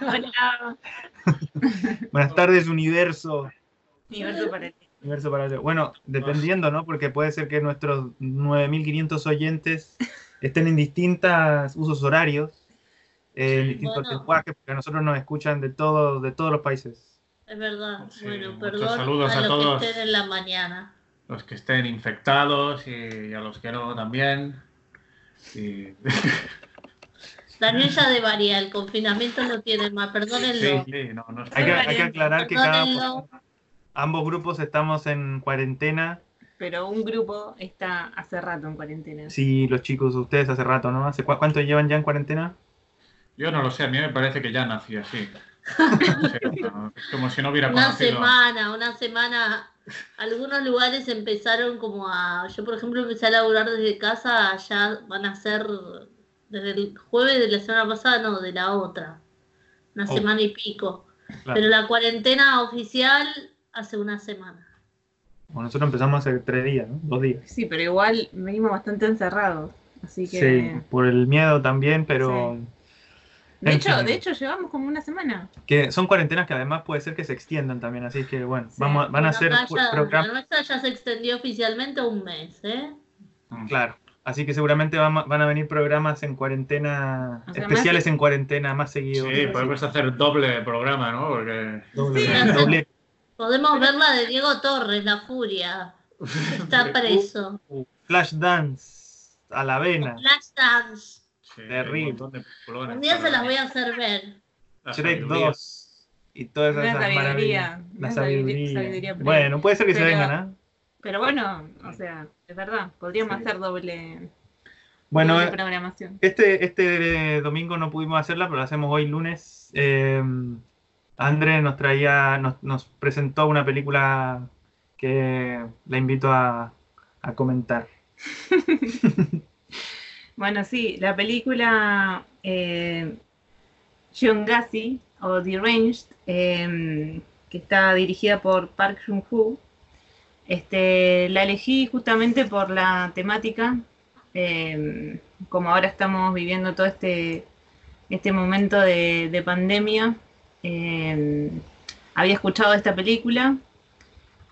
Hola. Buenas tardes, universo. Universo para ti. Universo paralelo. Bueno, dependiendo, ¿no? Porque puede ser que nuestros 9.500 oyentes estén en distintos usos horarios, eh, en distintos Bueno. lenguajes, porque a nosotros nos escuchan de, todo, de todos los países. Es verdad. Sí, bueno, muchos perdón saludos a, a los todos. que estén en la mañana. Los que estén infectados y a los que no también. Y- Daniel ya devaría, el confinamiento no tiene más, perdónenlo. Sí, sí, no, no Hay que, está- hay que aclarar que cada, ambos grupos estamos en cuarentena. Pero un grupo está hace rato en cuarentena. Sí, los chicos, ustedes hace rato, ¿no? ¿Hace cu- ¿Cuánto llevan ya en cuarentena? Yo no lo sé, a mí me parece que ya nací así. No sé, no, es como si no hubiera Una conocido. semana, una semana. Algunos lugares empezaron como a. Yo, por ejemplo, empecé a laburar desde casa, ya van a ser desde el jueves de la semana pasada, no, de la otra. Una Oh. semana y pico. Claro. Pero la cuarentena oficial hace una semana. Bueno, nosotros empezamos hace tres días, ¿no? Dos días. Sí, pero igual venimos bastante encerrados. Así que. Sí, por el miedo también, pero De hecho, de hecho, llevamos como una semana. que son cuarentenas que además puede ser que se extiendan también, así que bueno, Sí. vamos, van a ser ya- La nuestra ya se extendió oficialmente un mes, ¿eh? Claro, así que seguramente van, a- van a venir programas en cuarentena, O sea, especiales más- en cuarentena más seguidos. Sí, podemos hacer doble programa, ¿no? Porque Doble- Sí. doble- Podemos ver la de Diego Torres, La Furia. Está preso. Flash Dance a la vena, Flash Dance. sí, Terrible. un de día se las voy a hacer ver. Shrek sabiduría. 2 y todas esas maravillas. La sabiduría- sabiduría. Bueno, puede ser que se vengan, ¿ah? Pero bueno, o sea, es verdad, podríamos Sí. hacer doble, Bueno, doble programación. Este, este domingo no pudimos hacerla, pero la hacemos hoy lunes. Eh, André nos traía, nos, nos presentó una película que la invito a, a comentar. Bueno, sí, la película eh, Gassi o Deranged, eh, que está dirigida por Park Joon-ho, este, la elegí justamente por la temática, eh, como ahora estamos viviendo todo este, este momento de, de pandemia. eh, había escuchado esta película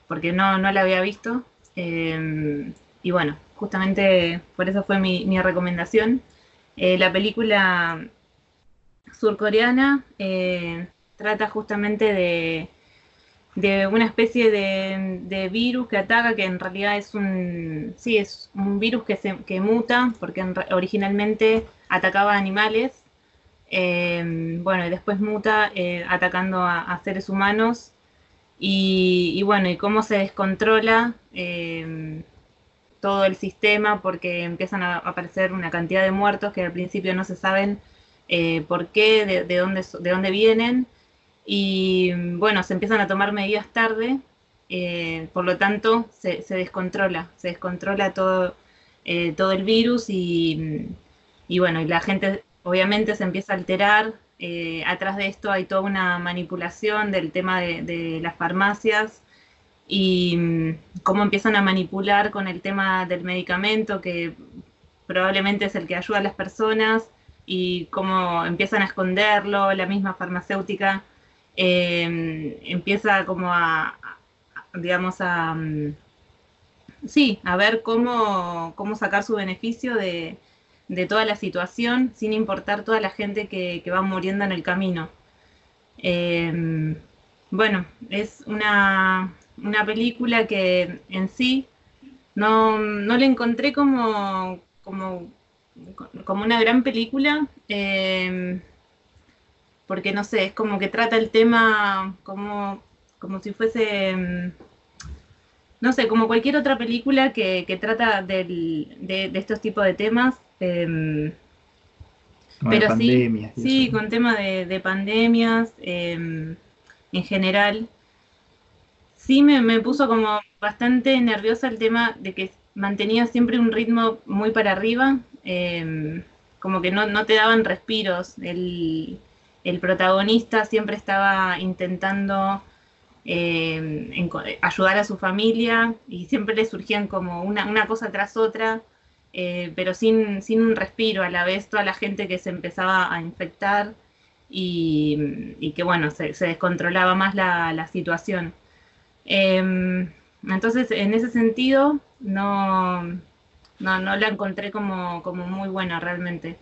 porque no, no la había visto. eh, y bueno, justamente por eso fue mi, mi recomendación. Eh, la película surcoreana eh, trata justamente de, de una especie de, de virus que ataca, que en realidad es un, sí, es un virus que, se, que muta, porque en originalmente atacaba a animales, eh, bueno, y después muta eh, atacando a, seres humanos, y, y bueno, y cómo se descontrola eh, todo el sistema, porque empiezan a aparecer una cantidad de muertos que al principio no se saben eh, por qué, de, de dónde, de dónde vienen, y bueno, se empiezan a tomar medidas tarde, eh, por lo tanto se, descontrola, se descontrola todo, eh, todo el virus y, y bueno, y la gente obviamente se empieza a alterar. eh, atrás de esto hay toda una manipulación del tema de, de las farmacias y mm, cómo empiezan a manipular con el tema del medicamento que probablemente es el que ayuda a las personas y cómo empiezan a esconderlo, la misma farmacéutica eh, empieza como a, digamos, a, mm, sí, a ver cómo, cómo sacar su beneficio de, de toda la situación sin importar toda la gente que, va muriendo en el camino. Eh, bueno, es una, una película que en sí no, no la encontré como, como, como una gran película, eh, porque no sé, es como que trata el tema como, como si fuese, mm, no sé, como cualquier otra película que, que trata del- de, de estos tipos de temas. em, de pero sí, sí, con tema de, de pandemias em, en general. Sí me, me puso como bastante nerviosa el tema de que mantenía siempre un ritmo muy para arriba, em, como que no, no te daban respiros. El, el protagonista siempre estaba intentando enco- ayudar a su familia y siempre le surgían como una, una cosa tras otra eh, pero sin, sin un respiro a la vez, toda la gente que se empezaba a infectar. y, y que bueno, se, se descontrolaba más la, la situación. Em, entonces, en ese sentido, no, no, no la encontré como, como muy buena realmente.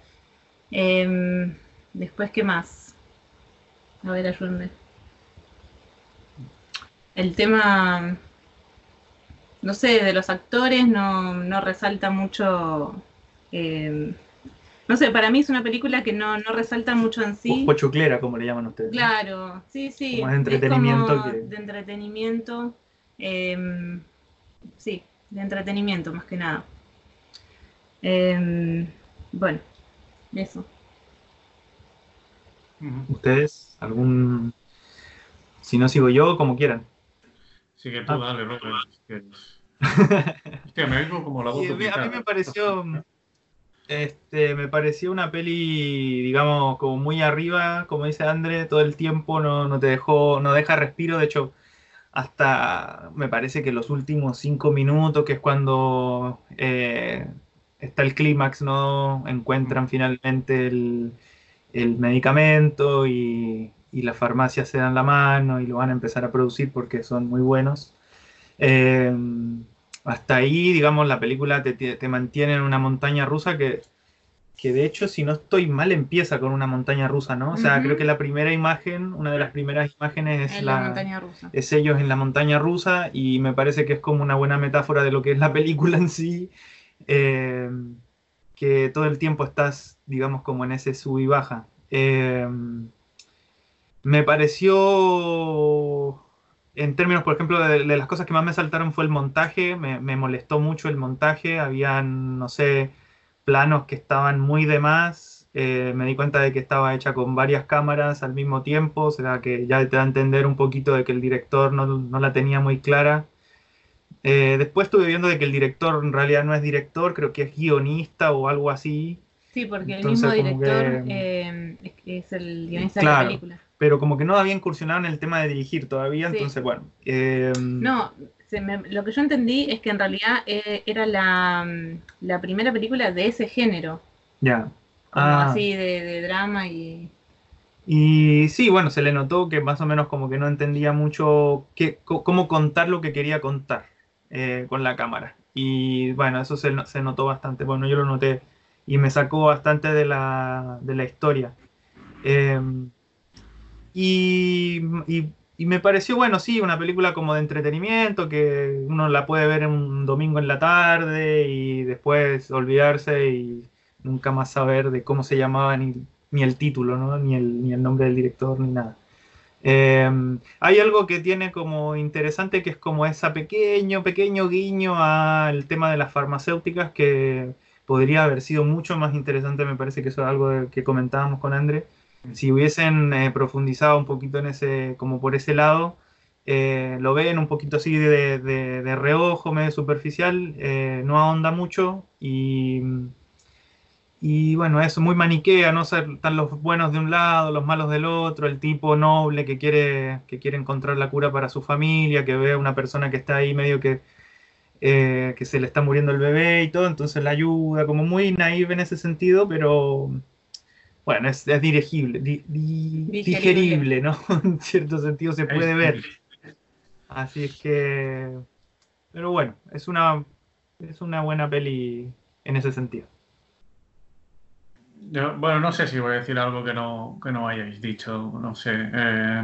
Em, después, ¿qué más? A ver, ayúdenme. El tema, no sé, de los actores no, no resalta mucho. em, no sé, para mí es una película que no, no resalta mucho en sí. Pochoclera, como le llaman ustedes. Claro, sí, sí. Como de entretenimiento como que- de entretenimiento. em, sí, de entretenimiento más que nada. Em, bueno, eso. ¿Ustedes? ¿Algún...? Si no sigo yo, como quieran. Sigue tú, Ah. dale, Robert. si quieres. Hostia, me oigo como la voz Sí, a mí- a mí duplicada. me pareció, este, me pareció una peli, digamos, como muy arriba, como dice André, todo el tiempo no, no te dejó, no deja respiro, de hecho, hasta me parece que los últimos cinco minutos, que es cuando eh, está el clímax, ¿no? Encuentran finalmente el, el medicamento y, y las farmacias se dan la mano y lo van a empezar a producir porque son muy buenos. Eh, hasta ahí, digamos, la película te, te- mantiene en una montaña rusa que, que de hecho, si no estoy mal, empieza con una montaña rusa, ¿no? O sea, creo que la primera imagen, una de las primeras imágenes es En la la, montaña rusa. es ellos en la montaña rusa y me parece que es como una buena metáfora de lo que es la película en sí, eh, que todo el tiempo estás, digamos, como en ese sub y baja. Eh, me pareció, en términos, por ejemplo, de, las cosas que más me saltaron fue el montaje, me, me molestó mucho el montaje, habían, no sé, planos que estaban muy de más. eh, me di cuenta de que estaba hecha con varias cámaras al mismo tiempo, o sea que ya te da a entender un poquito de que el director no, no la tenía muy clara. Eh, después estuve viendo de que el director en realidad no es director, creo que es guionista o algo así, Sí, porque el mismo director que- em, es, es el guionista de Claro. la película. pero como que no había incursionado en el tema de dirigir todavía, Sí. entonces bueno. eh, No, se me- lo que yo entendí es que en realidad eh, era la, mm, la primera película de ese género, Ya. como Ah. así de, de drama y... Y sí, bueno, se le notó que más o menos como que no entendía mucho qué, cómo contar lo que quería contar eh, con la cámara. Y bueno, eso se, se notó bastante. Bueno, yo lo noté y me sacó bastante de la, de la historia. Eh, y, y- y me pareció, bueno, sí, una película como de entretenimiento, que uno la puede ver un domingo en la tarde y después olvidarse y nunca más saber de cómo se llamaba ni, ni el título, ¿no? Ni el, ni el nombre del director, ni nada. Eh, hay algo que tiene como interesante que es como ese pequeño, pequeño guiño al tema de las farmacéuticas que podría haber sido mucho más interesante, me parece que eso es algo que comentábamos con André. Si hubiesen eh, profundizado un poquito en ese, como por ese lado, eh, lo ven un poquito así de, de- de reojo, medio superficial, eh, no ahonda mucho y, y bueno, eso muy maniquea, ¿no? O sea, están los buenos de un lado, los malos del otro, el tipo noble que quiere, que quiere encontrar la cura para su familia, que ve a una persona que está ahí medio que, eh, que se le está muriendo el bebé y todo, entonces la ayuda, como muy naive en ese sentido, pero bueno, es, es dirigible, di- di- Digerible. digerible, ¿no? En cierto sentido se puede ver. Así es que, pero bueno, es una, es una buena peli en ese sentido. Yo, bueno, no sé si voy a decir algo que no, que no hayáis dicho, no sé. eh,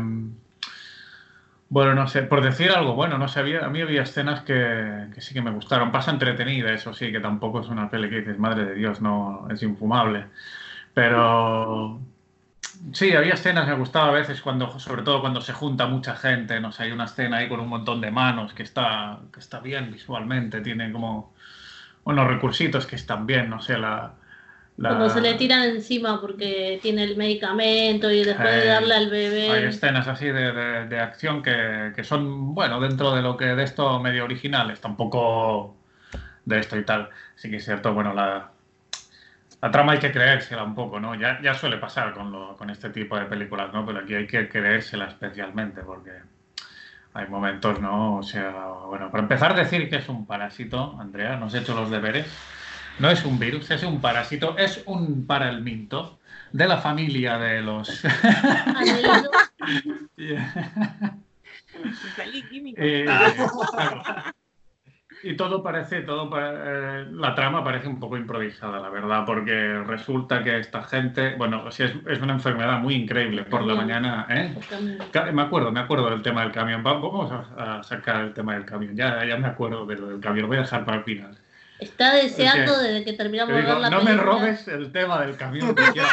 bueno, no sé, por decir algo, bueno, no sé, había- a mí había escenas que, que sí que me gustaron. Pasa entretenida, eso sí, que tampoco es una peli que dices, madre de Dios, no, es infumable. Pero sí, había escenas, me gustaba a veces cuando, sobre todo cuando se junta mucha gente, no sé, hay una escena ahí con un montón de manos que está, que está bien visualmente, tiene como unos recursitos que están bien, no sé, la... la- Cuando se le tiran encima porque tiene el medicamento y después de Eh, darle al Hay bebé. escenas así de, de- de acción que, que son, bueno, dentro de lo que de esto medio originales, tampoco de esto y tal. Sí que es cierto, bueno, la, la trama hay que creérsela un poco, ¿no? Ya, ya suele pasar con, lo- con este tipo de películas, ¿no? Pero aquí hay que creérsela especialmente porque hay momentos, ¿no? O sea, bueno, para empezar decir que es un parásito, Andrea, no has hecho los deberes. No es un virus, es un parásito, es un paralminto de la familia de los... Eh, y todo parece, todo eh, la trama parece un poco improvisada, la verdad, porque resulta que esta gente, bueno, si es, es, una enfermedad muy increíble. Por la mañana, ¿eh? Me acuerdo, me acuerdo del tema del camión. Vamos a, sacar el tema del camión. Ya, ya me acuerdo de lo del camión. Lo voy a dejar para el final. Está deseando desde que terminamos de ver la No me robes el tema del camión. quiero,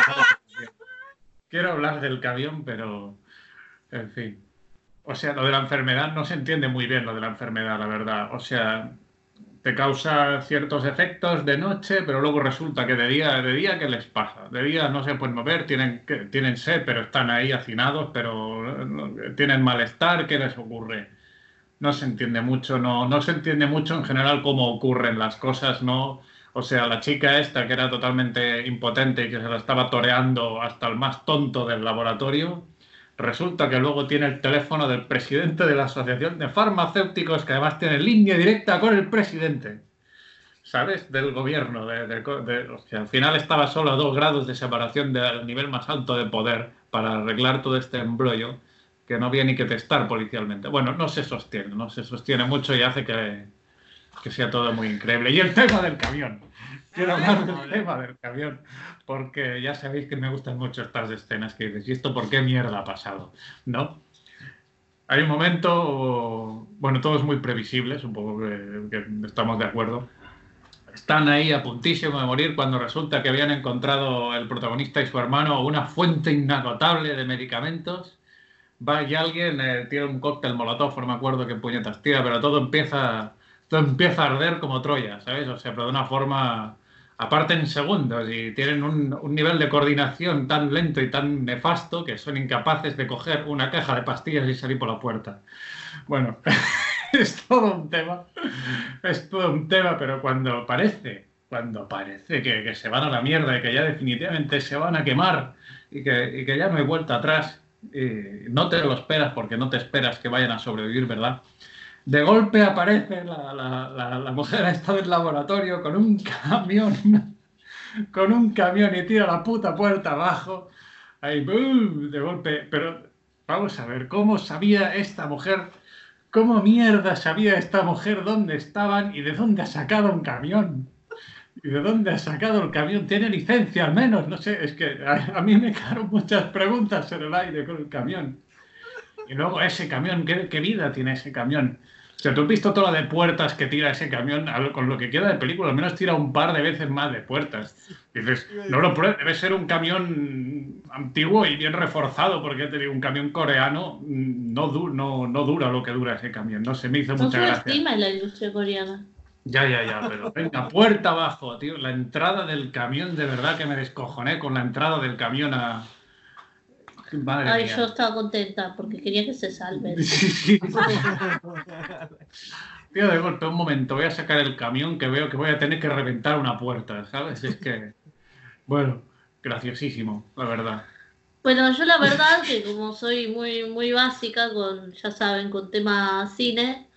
quiero hablar del camión, pero en fin. O sea, lo de la enfermedad no se entiende muy bien lo de la enfermedad, la verdad. O sea, te causa ciertos efectos de noche, pero luego resulta que de día, de día ¿qué les pasa? De día no se pueden mover, tienen, tienen sed, pero están ahí hacinados, pero tienen malestar, ¿qué les ocurre? No se entiende mucho, no, no se entiende mucho en general cómo ocurren las cosas, ¿no? O sea, la chica esta que era totalmente impotente y que se la estaba toreando hasta el más tonto del laboratorio, Resulta que luego tiene el teléfono del presidente de la Asociación de Farmacéuticos, que además tiene línea directa con el presidente. ¿Sabes? Del gobierno. De, al final estaba solo a dos grados de separación del nivel más alto de poder para arreglar todo este embrollo que no había ni que testar policialmente. Bueno, no se sostiene, no se sostiene mucho y hace que, que sea todo muy increíble. Y el tema del camión. Quiero hablar del tema del camión, porque ya sabéis que me gustan mucho estas escenas que dices, ¿y esto por qué mierda ha pasado? ¿No? Hay un momento, bueno, todo es muy previsible, supongo que, que estamos de acuerdo. Están ahí a puntísimo de morir cuando resulta que habían encontrado el protagonista y su hermano una fuente inagotable de medicamentos. Va y alguien eh, tiene un cóctel molotov, no me acuerdo qué puñetas tira, pero todo empieza, todo empieza a arder como Troya, ¿sabes? O sea, pero de una forma aparte en segundos y tienen un, nivel de coordinación tan lento y tan nefasto que son incapaces de coger una caja de pastillas y salir por la puerta. Bueno, es todo un tema, es todo un tema, pero cuando parece, cuando parece que, se van a la mierda y que ya definitivamente se van a quemar y que, y que ya no hay vuelta atrás, no te lo esperas porque no te esperas que vayan a sobrevivir, ¿verdad? De golpe aparece la, la, la, mujer esta laboratorio con un camión, con un camión y tira la puta puerta abajo. Ahí, de golpe. Pero vamos a ver, ¿cómo sabía esta mujer? ¿Cómo mierda sabía esta mujer dónde estaban y de dónde ha sacado un camión? ¿Y de dónde ha sacado el camión? ¿Tiene licencia al menos? No sé, es que a, mí me quedaron muchas preguntas en el aire con el camión. Y luego ese camión, ¿qué, qué vida tiene ese camión? O sea, tú has visto toda la de puertas que tira ese camión, con lo que queda de película, al menos tira un par de veces más de puertas. dices, no lo debe ser un camión antiguo y bien reforzado, porque te digo, un camión coreano mm, no, no, no dura lo que dura ese camión, no se me hizo mucha gracia. la industria coreana. Ya, ya, ya, pero venga, puerta abajo, tío. La entrada del camión, de verdad que me descojoné con la entrada del camión a, Ay, yo estaba contenta porque quería que se salve. Tío, de golpe, un momento, voy a sacar el camión que veo que voy a tener que reventar una puerta, ¿sabes? Es que, bueno, graciosísimo, la verdad. Bueno, yo la verdad que como soy muy, muy básica con, ya saben, con tema cine,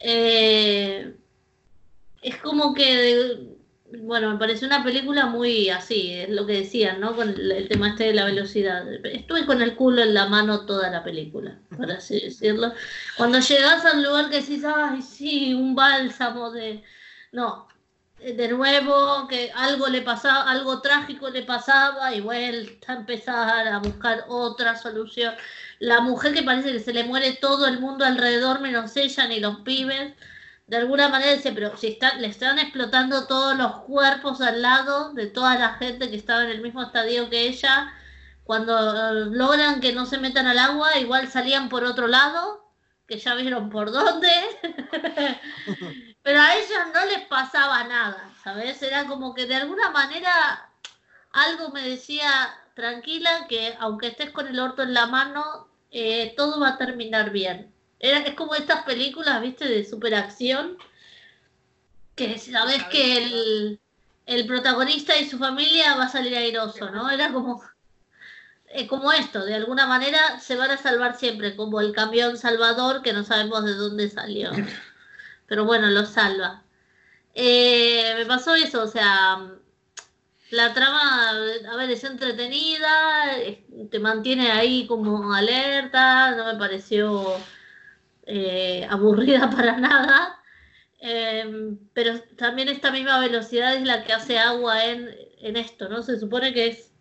eh, es como que bueno, me pareció una película muy así, es lo que decían, ¿no? Con el, tema este de la velocidad. Estuve con el culo en la mano toda la película, por así decirlo. Cuando llegas al lugar que decís, ay, sí, un bálsamo de... No, de nuevo, que algo le pasaba, algo trágico le pasaba y vuelta a empezar a buscar otra solución. La mujer que parece que se le muere todo el mundo alrededor, menos ella ni los pibes de alguna manera dice, pero si están, le están explotando todos los cuerpos al lado de toda la gente que estaba en el mismo estadio que ella, cuando eh, logran que no se metan al agua, igual salían por otro lado, que ya vieron por dónde, pero a ellos no les pasaba nada, ¿sabes? Era como que de alguna manera algo me decía, tranquila, que aunque estés con el orto en la mano, eh, todo va a terminar bien es como estas películas, viste, de superacción, que sabes que el, el, protagonista y su familia va a salir airoso, ¿no? Era como, eh, como esto, de alguna manera se van a salvar siempre, como el camión salvador que no sabemos de dónde salió. Pero bueno, lo salva. Eh, me pasó eso, o sea, la trama, a ver, es entretenida, te mantiene ahí como alerta, no me pareció eh, aburrida para nada. Em, pero también esta misma velocidad es la que hace agua en, en esto, ¿no? Se supone que es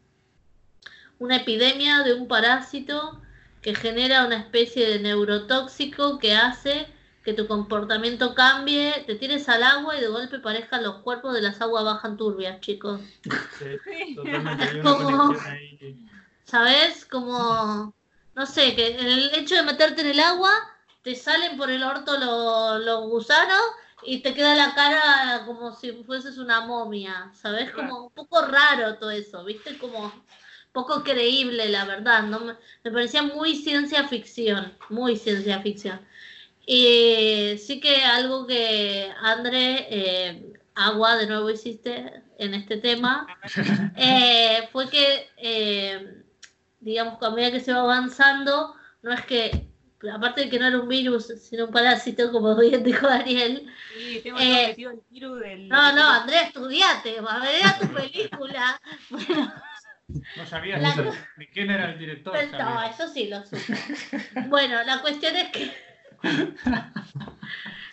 una epidemia de un parásito que genera una especie de neurotóxico que hace que tu comportamiento cambie, te tires al agua y de golpe parezcan los cuerpos de las aguas bajan turbias, chicos. Sí, totalmente. Hay una Como-. ¿Sabes? Como, no sé, que en el hecho de meterte en el agua, te salen por el orto los, los gusanos y te queda la cara como si fueses una momia, ¿sabes? Como un poco raro todo eso, ¿viste? Como poco creíble, la verdad, ¿no? Me, me parecía muy ciencia ficción, muy ciencia ficción. Y sí que algo que André, eh, Agua, de nuevo hiciste en este tema, eh, fue que, eh, digamos, a medida que se va avanzando, no es que, aparte de que no era un virus, sino un parásito, como bien dijo Daniel. Sí, tengo Eh, metido el virus del. No, no, Andrea, estudiate, va a ver a tu película. Bueno, No sabía La- quién era el director. no, eso sí lo supe. Bueno, la cuestión es que.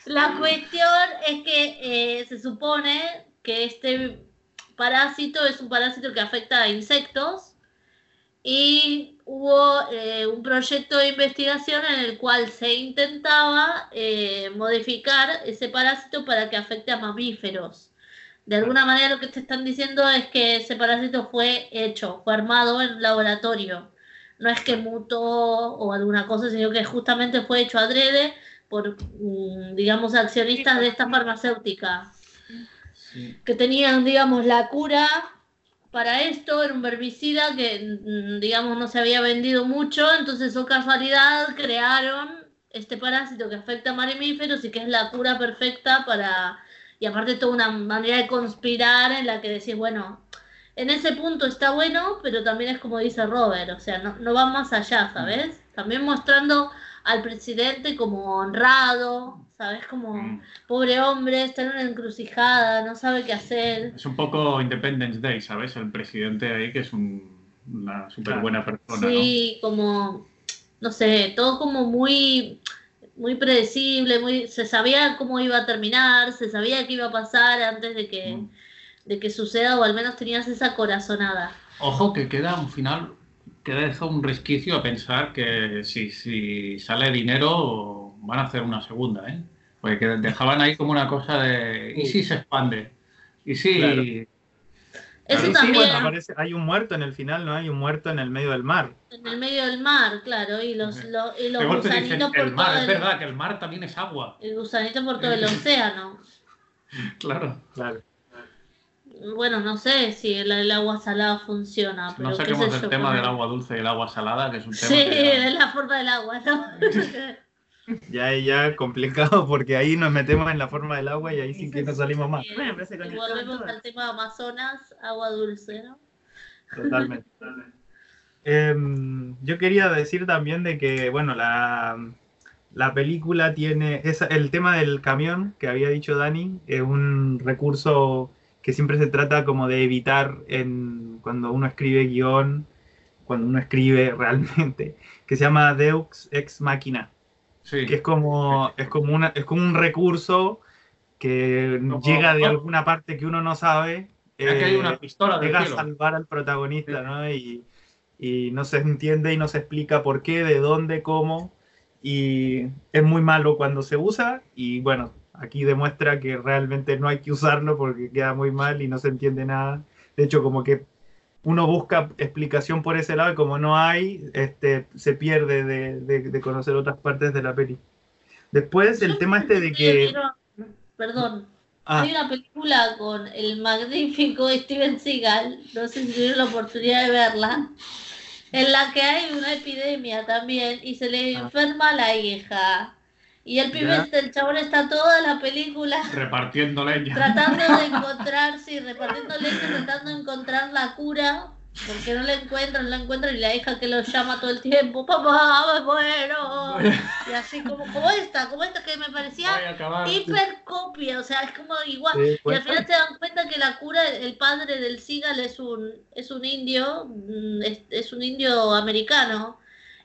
La cuestión es que eh, se supone que este parásito es un parásito que afecta a insectos y hubo eh, un proyecto de investigación en el cual se intentaba eh, modificar ese parásito para que afecte a mamíferos. De alguna manera lo que te están diciendo es que ese parásito fue hecho, fue armado en laboratorio. No es que mutó o alguna cosa, sino que justamente fue hecho adrede por, mm, digamos, accionistas de esta farmacéutica Sí. que tenían, digamos, la cura para esto, era un herbicida que, mm, digamos, no se había vendido mucho, entonces, o casualidad, crearon este parásito que afecta a mamíferos y que es la cura perfecta para, y aparte toda una manera de conspirar en la que decís, bueno, en ese punto está bueno, pero también es como dice Robert, o sea, no, no va más allá, ¿sabes? También mostrando al presidente como honrado, ¿sabes? Como Mm. pobre hombre, está en una encrucijada, no sabe qué hacer. Es un poco Independence Day, ¿sabes? El presidente ahí que es un- una súper buena persona, Sí, como, no sé, todo como muy, muy predecible, muy, se sabía cómo iba a terminar, se sabía qué iba a pasar antes de que, ¿no? Mm. de que suceda, o al menos tenías esa corazonada. Ojo que queda un final, queda deja un resquicio a pensar que si, si sale dinero van a hacer una segunda, ¿eh? Porque que dejaban ahí como una cosa de... ¿Y si se expande? ¿Y si...? Claro. Eso Ahí sí, también, bueno, aparece- hay un muerto en el final, ¿no? Hay un muerto en el medio del mar. en el medio del mar, claro, y los, lo- y los golpe dicen, gusanitos por el mar, todo es el, verdad que el mar también es agua. el gusanito por todo el océano. Claro. Claro. Bueno, no sé si el, el agua salada funciona, pero No qué saquemos sé el tema del agua dulce y el agua salada, que es un tema Sí, que es la forma del agua, ¿no? Ya es ya complicado porque ahí nos metemos en la forma del agua y ahí sí que no salimos más. Se Y volvemos al tema Amazonas, agua dulce, ¿no? Totalmente. Em, yo quería decir también de que, bueno, la, la película tiene esa- el tema del camión que había dicho Dani, es un recurso que siempre se trata como de evitar en, cuando uno escribe guion, cuando uno escribe realmente, que se llama Deux Ex Machina, Sí. que es como, es como, una, es como un recurso que Como- llega de alguna parte que uno no sabe. Mira que hay eh, una pistola del llega a salvar al protagonista, Sí. ¿no? Y, y no se entiende y no se explica por qué, de dónde, cómo. Y es muy malo cuando se usa. Y bueno, aquí demuestra que realmente no hay que usarlo porque queda muy mal y no se entiende nada. De hecho, como que uno busca explicación por ese lado y como no hay, este, se pierde de, de- de conocer otras partes de la peli. Después, el tema este de que... Perdón, Ah, hay una película con el magnífico Steven Seagal, no sé si tuvieron la oportunidad de verla, en la que hay una epidemia también y se le Ah. enferma a la hija. Y el pibe, este, el chabón está toda la película Repartiendo leña. tratando de encontrar, sí, repartiendo leche, tratando de encontrar la cura Porque no la encuentran, no la encuentran y la hija que lo llama todo el tiempo, papá, me muero. Y así como, como esta, como esta que me parecía hipercopia, o sea, es como igual. Sí, Y pues, al final te dan cuenta que la cura, el padre del Seagal es un, es un indio, mm, es, es un indio americano,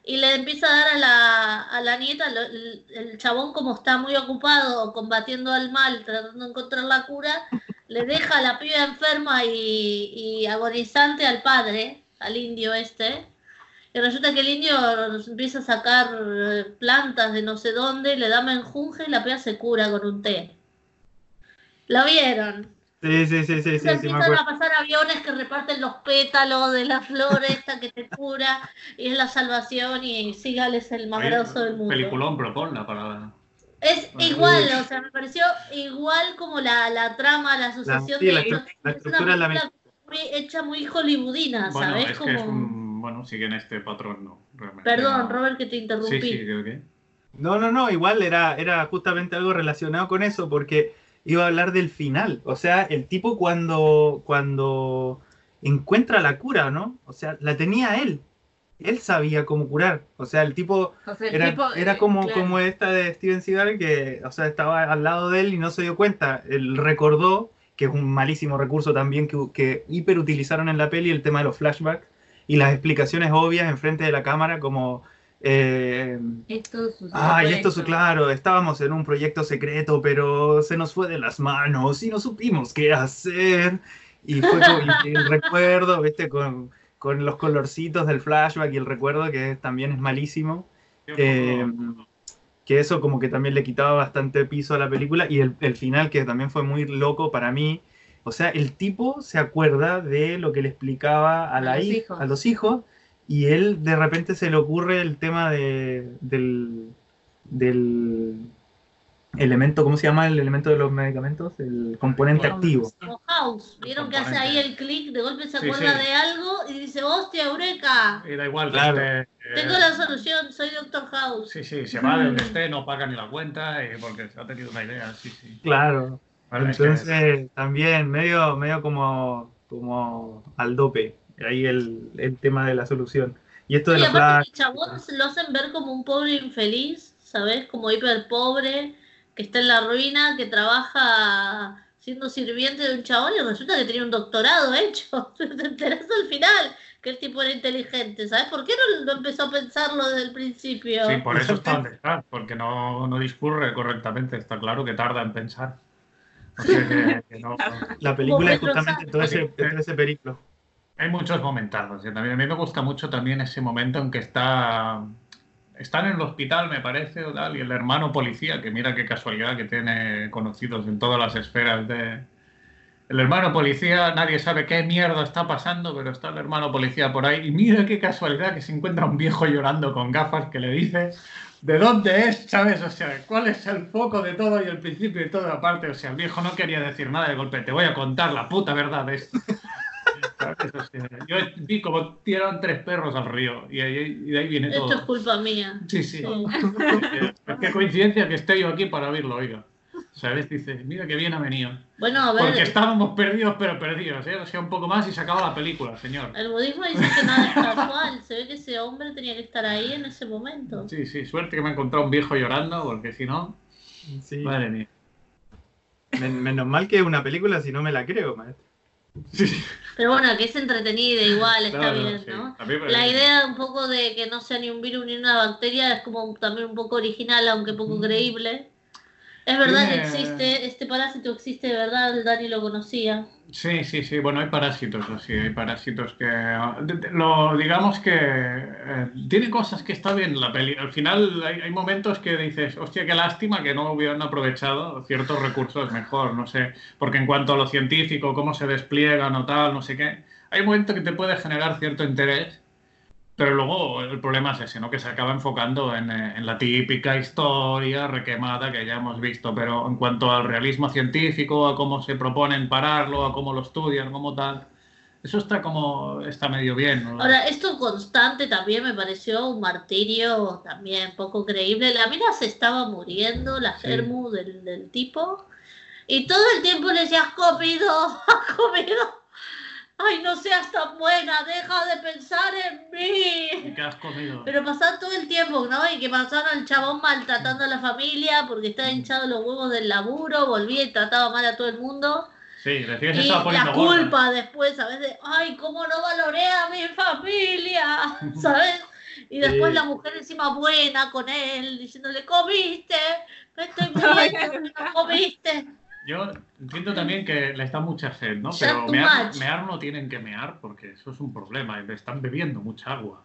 y le empieza a dar a la, a la nieta, el, chabón como está muy ocupado combatiendo al mal, tratando de encontrar la cura, le deja a la piba enferma y, y agonizante al padre, al indio este, y resulta que el indio empieza a sacar eh, plantas de no sé dónde, le da menjunje y la piba se cura con un té. ¿Lo vieron? Sí, sí, sí, sí, sí, sí, empiezan a pasar aviones que reparten los pétalos de la flor esta que te cura y es la salvación y Sigal es el más grosso del mundo. Peliculón, proponla para. Es Bueno, igual, sí. o sea, me pareció igual como la, la trama, la asociación sí, la de estru- ellos. la Es una estructura es la película muy hecha muy hollywoodina, Bueno, ¿sabes? es como... que es un. Bueno, siguen este patrón, ¿no? Realmente, Perdón, no. Robert, que te interrumpí. Sí, sí, creo que. No, no, no, igual era, era justamente algo relacionado con eso, porque iba a hablar del final. O sea, el tipo cuando, cuando encuentra la cura, ¿no? O sea, la tenía él. Él sabía cómo curar. O sea, el tipo O sea, el era, tipo, era eh, como, claro. como esta de Steven Seagal que, o sea, estaba al lado de él y no se dio cuenta. Él recordó, que es un malísimo recurso también que, que hiperutilizaron en la peli, el tema de los flashbacks y las explicaciones obvias enfrente de la cámara como... eh, Esto sucedió Ay, por esto es esto. claro, estábamos en un proyecto secreto, pero se nos fue de las manos y no supimos qué hacer. Y fue el recuerdo, viste, con, con los colorcitos del flashback y el recuerdo que también es malísimo. Eh, que eso como que también le quitaba bastante piso a la película y el, el final que también fue muy loco para mí. O sea, el tipo se acuerda de lo que le explicaba a, A la los hij- hijos. a los hijos y él de repente se le ocurre el tema de, del, del elemento, ¿cómo se llama el elemento de los medicamentos? El componente Bueno, activo. Como House, vieron que hace ahí el clic, de golpe se Sí, acuerda sí. de algo y dice, hostia, eureka, Y da igual, Claro. esté, eh, tengo la solución, soy Doctor House. Sí, sí, se va de donde esté, no paga ni la cuenta y porque se ha tenido una idea, sí, sí. Claro. Vale, que- Entonces, también medio, medio como, como al dope, ahí el, el tema de la solución. Y esto de Y los aparte el chabón lo hacen ver como un pobre infeliz, ¿sabes? Como hiper pobre, que está en la ruina, que trabaja siendo sirviente de un chabón y resulta que tenía un doctorado hecho. Te enteras al final que el tipo era inteligente, ¿sabes? ¿Por qué no, no empezó a pensarlo desde el principio? Sí, por eso está donde está, porque no, no discurre correctamente, está claro que tarda en pensar. O sea que, que no, la película es justamente todo ese, todo ese periplo. Hay muchos momentazos. y también, a mí me gusta mucho también ese momento en que está. Están en el hospital, me parece, o tal, y el hermano policía, que mira qué casualidad que tiene conocidos en todas las esferas de. El hermano policía, nadie sabe qué mierda está pasando, pero está el hermano policía por ahí, y mira qué casualidad que se encuentra un viejo llorando con gafas que le dice de dónde es, ¿sabes? O sea, cuál es el foco de todo y el principio de todo aparte. O sea, el viejo no quería decir nada de golpe, te voy a contar la puta verdad de esto. Yo vi como tiraron tres perros al río y, ahí- y de ahí viene Esto es todo. culpa mía. Sí, sí. Sí. Qué coincidencia que esté yo aquí para oírlo, oiga. ¿Sabes? Dice, mira qué bien ha venido. Bueno, a ver, Porque estábamos perdidos, pero perdidos, ¿eh? O sea, un poco más y se acaba la película, señor. el budismo dice que nada es casual. Se ve que ese hombre tenía que estar ahí en ese momento. Sí, sí, suerte que me he encontrado un viejo llorando, porque si no, Sí. madre mía. Men- menos mal que es una película, si no me la creo, maestro. Sí, Pero bueno, que es entretenida igual, está bien, sí. ¿no? La idea un poco de que no sea ni un virus ni una bacteria es como también un poco original, aunque poco creíble. Es verdad que existe, este parásito existe de verdad, Dani lo conocía. Sí, sí, sí. Bueno, hay parásitos, así, hay parásitos que. Lo, digamos que. eh, tiene cosas que está bien la peli. Al final hay, hay momentos que dices, hostia, qué lástima que no hubieran aprovechado ciertos recursos mejor, no sé. Porque en cuanto a lo científico, cómo se despliegan o tal, no sé qué. Hay un momento que te puede generar cierto interés. Pero luego el problema es ese, ¿no? Que se acaba enfocando en, eh, en la típica historia requemada que ya hemos visto. Pero en cuanto al realismo científico, a cómo se proponen pararlo, a cómo lo estudian, cómo tal, eso está como está medio bien. ¿no? Ahora, esto constante también me pareció un martirio también poco creíble. La mina se estaba muriendo, la Sí. germu del, del tipo, y todo el tiempo le decía, has comido, has comido. Ay, no seas tan buena, deja de pensar en mí. ¿Qué has comido? Pero pasaba todo el tiempo, ¿no? Y que pasaba al chabón maltratando a la familia porque estaba hinchado los huevos del laburo, volvía y trataba mal a todo el mundo. Sí, que se estaba poniendo la gorda. culpa después, ¿sabes? De, ay, ¿cómo no valoré a mi familia? ¿Sabes? Y después Sí. la mujer encima buena con él, diciéndole, comiste, me estoy muriendo, no comiste. Yo entiendo también que le está mucha sed, ¿no? Pero mear, mear no tienen que mear porque eso es un problema. le Están bebiendo mucha agua.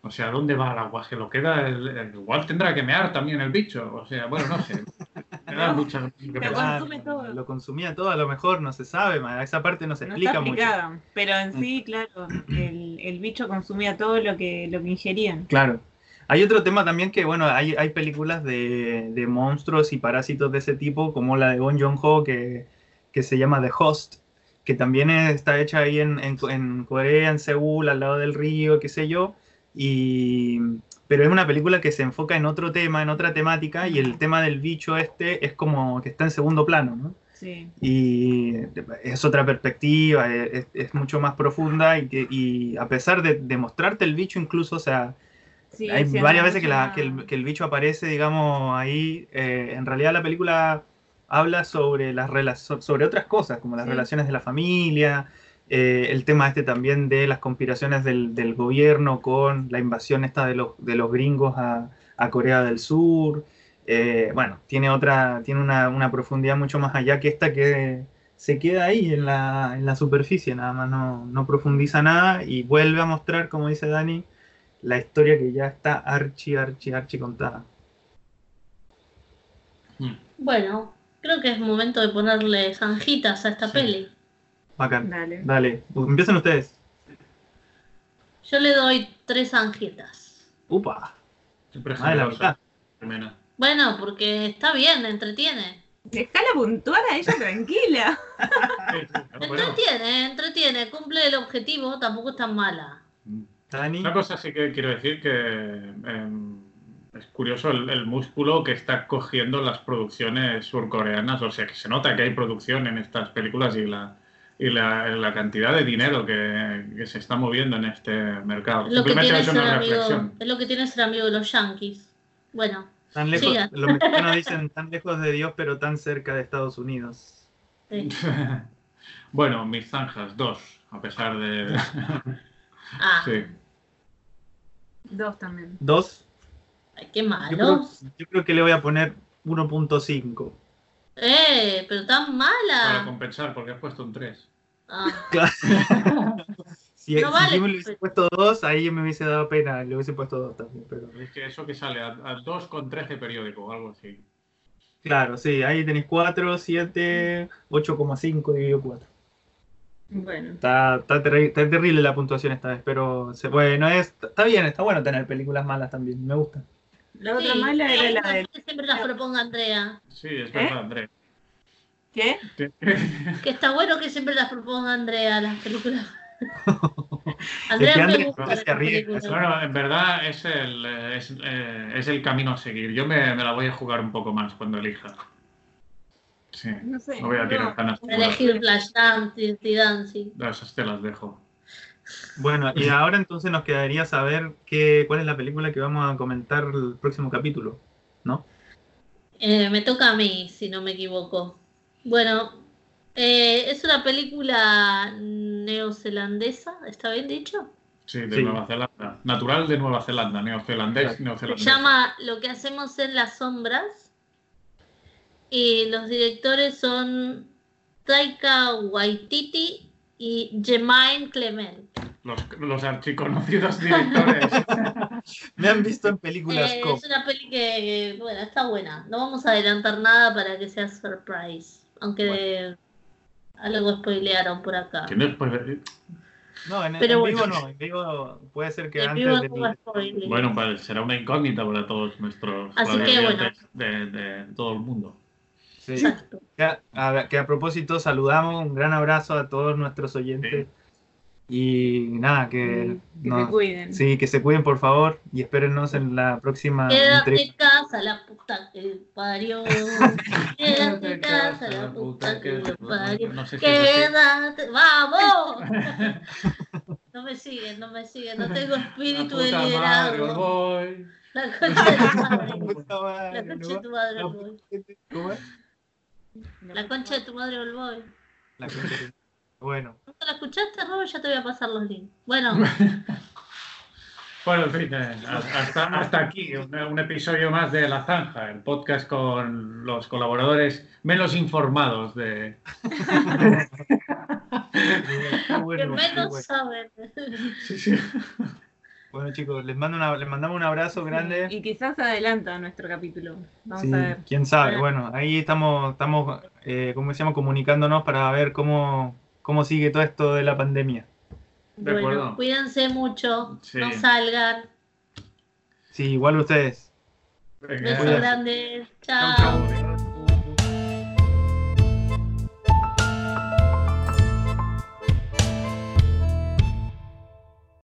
O sea, ¿dónde va el agua? Se lo queda. el- el- igual tendrá que mear también el bicho. O sea, bueno, no sé. Me da mucha. consume todo. Lo consumía todo, a lo mejor no se sabe, esa parte no se No explica está mucho. pero en sí, claro, el, el bicho consumía todo lo que, lo que ingerían. Claro. Hay otro tema también que, bueno, hay, hay películas de, de monstruos y parásitos de ese tipo, como la de Bong Joon-ho, que, que se llama The Host, que también está hecha ahí en, en, en Corea, en Seúl, al lado del río, qué sé yo. Y, pero es una película que se enfoca en otro tema, en otra temática, y el tema del bicho este es como que está en segundo plano, ¿no? Sí. y es otra perspectiva, es, es mucho más profunda y, que, y a pesar de, de, mostrarte el bicho incluso, o sea, Sí, hay sí, varias veces que, la, ya- que, el, que el bicho aparece, digamos, ahí, eh, en realidad la película habla sobre, las sobre otras cosas, como las Sí. relaciones de la familia, eh, el tema este también de las conspiraciones del, del gobierno con la invasión esta de los, de los gringos a, a Corea del Sur. Eh, bueno, tiene otra, tiene una, una profundidad mucho más allá que esta que se queda ahí en la, en la superficie, nada más no, no profundiza nada y vuelve a mostrar, como dice Dani, la historia que ya está archi, archi, archi contada. Hmm. Bueno, creo que es momento de ponerle zanjitas a esta Sí. peli. Bacán. Dale. Dale, empiecen ustedes. Yo le doy tres zanjitas. Upa, Siempre es más de la. Jimena. Bueno, porque está bien, entretiene. Dejala puntuar a ella tranquila. Entretiene, entretiene, cumple el objetivo, tampoco es tan mala. Dani. Una cosa sí que quiero decir que em, es curioso el, el músculo que está cogiendo las producciones surcoreanas. O sea, que se nota que hay producción en estas películas y la, y la, la cantidad de dinero que, que se está moviendo en este mercado. Es lo, que tiene es ser una amigo, reflexión. es lo que tiene ser amigo de los yankees. Bueno, Tan lejos, Siga. los mexicanos dicen tan lejos de Dios, pero tan cerca de Estados Unidos. sí. bueno, mis zanjas, dos, a pesar de... Ah, sí. Dos también. Dos. ay, qué Yo creo, yo creo que le voy a poner 1.5. Eh, pero tan Para mala. compensar, porque has puesto un 3. Ah, Si, No si vale, yo me le hubiese pues. puesto dos, ahí me hubiese dado pena, le hubiese puesto dos también. Pero Es que eso que sale a, a 2 con 13 periódico o algo así. claro, sí, ahí tenéis 4, 7, 8,5 dividido 4. Bueno. Está, está, terri- está terrible la puntuación esta vez, pero se puede, no es, está bien, está bueno tener películas malas también, me gusta. La otra sí, mala era la de. que siempre las proponga Andrea. Sí, es ¿Eh? verdad, Andrés. ¿Qué? Que está bueno que siempre las proponga Andrea, las películas. Es Andrea que me Andrea gusta se películas. Bueno, en verdad es el, es, eh, es el camino a seguir. Yo me, me la voy a jugar un poco más cuando elija. Sí, No sé. no voy a tirar tan a elegir Flashdance, Dirty Dancing. No, Esas te las dejo. Bueno, y ahora entonces nos quedaría saber qué, cuál es la película que vamos a comentar el próximo capítulo, ¿no? Eh, me toca a mí, si no me equivoco. Bueno, eh, es una película neozelandesa, ¿está bien dicho? Sí, de Sí. Nueva Zelanda. Natural de Nueva Zelanda, neozelandés, Exacto. Se neozelandés. llama Lo que hacemos en las sombras. Y los directores son Taika Waititi y Jemaine Clement. Los, los archiconocidos directores. Me han visto en películas Eh, como... es una peli que, bueno, está buena. No vamos a adelantar nada para que sea surprise. Aunque de- algo spoilearon por acá. Que no en, pero en vivo bueno. no, en vivo puede ser que En antes vivo spoiler. Bueno, pues será una incógnita para todos nuestros Así que, de, de todo el mundo. Sí. Exacto. Que a, a- que a propósito saludamos, un gran abrazo a todos nuestros oyentes Y nada, que, Sí, que no- se cuiden. sí, que se cuiden por favor y espérennos en la próxima Quédate en casa, la puta que parió. Quédate en casa, la puta que parió. No sé. Quédate, vamos. No me siguen, no me siguen, no tengo La espíritu de liderazgo. voy. La concha de tu madre. La concha de tu madre. ¿Cómo es? La concha de tu madre, Olboy. La concha de- Bueno, ¿No la escuchaste, Robert? Ya te voy a pasar los links. Bueno, Bueno, en fin, eh, hasta, hasta aquí un, un episodio más de La Zanja, el podcast con los colaboradores menos informados de... que menos bueno. saben. Sí, sí. Bueno, chicos, les mando una- les mandamos un abrazo grande. Y quizás adelanta nuestro capítulo. Vamos Sí, a ver. quién sabe. Bueno. Bueno, ahí estamos, estamos, eh, ¿cómo se llama? Comunicándonos para ver cómo, cómo sigue todo esto de la pandemia. De Bueno, acuerdo. cuídense mucho, Sí. no salgan. Sí, igual ustedes. Besos grandes. Chao.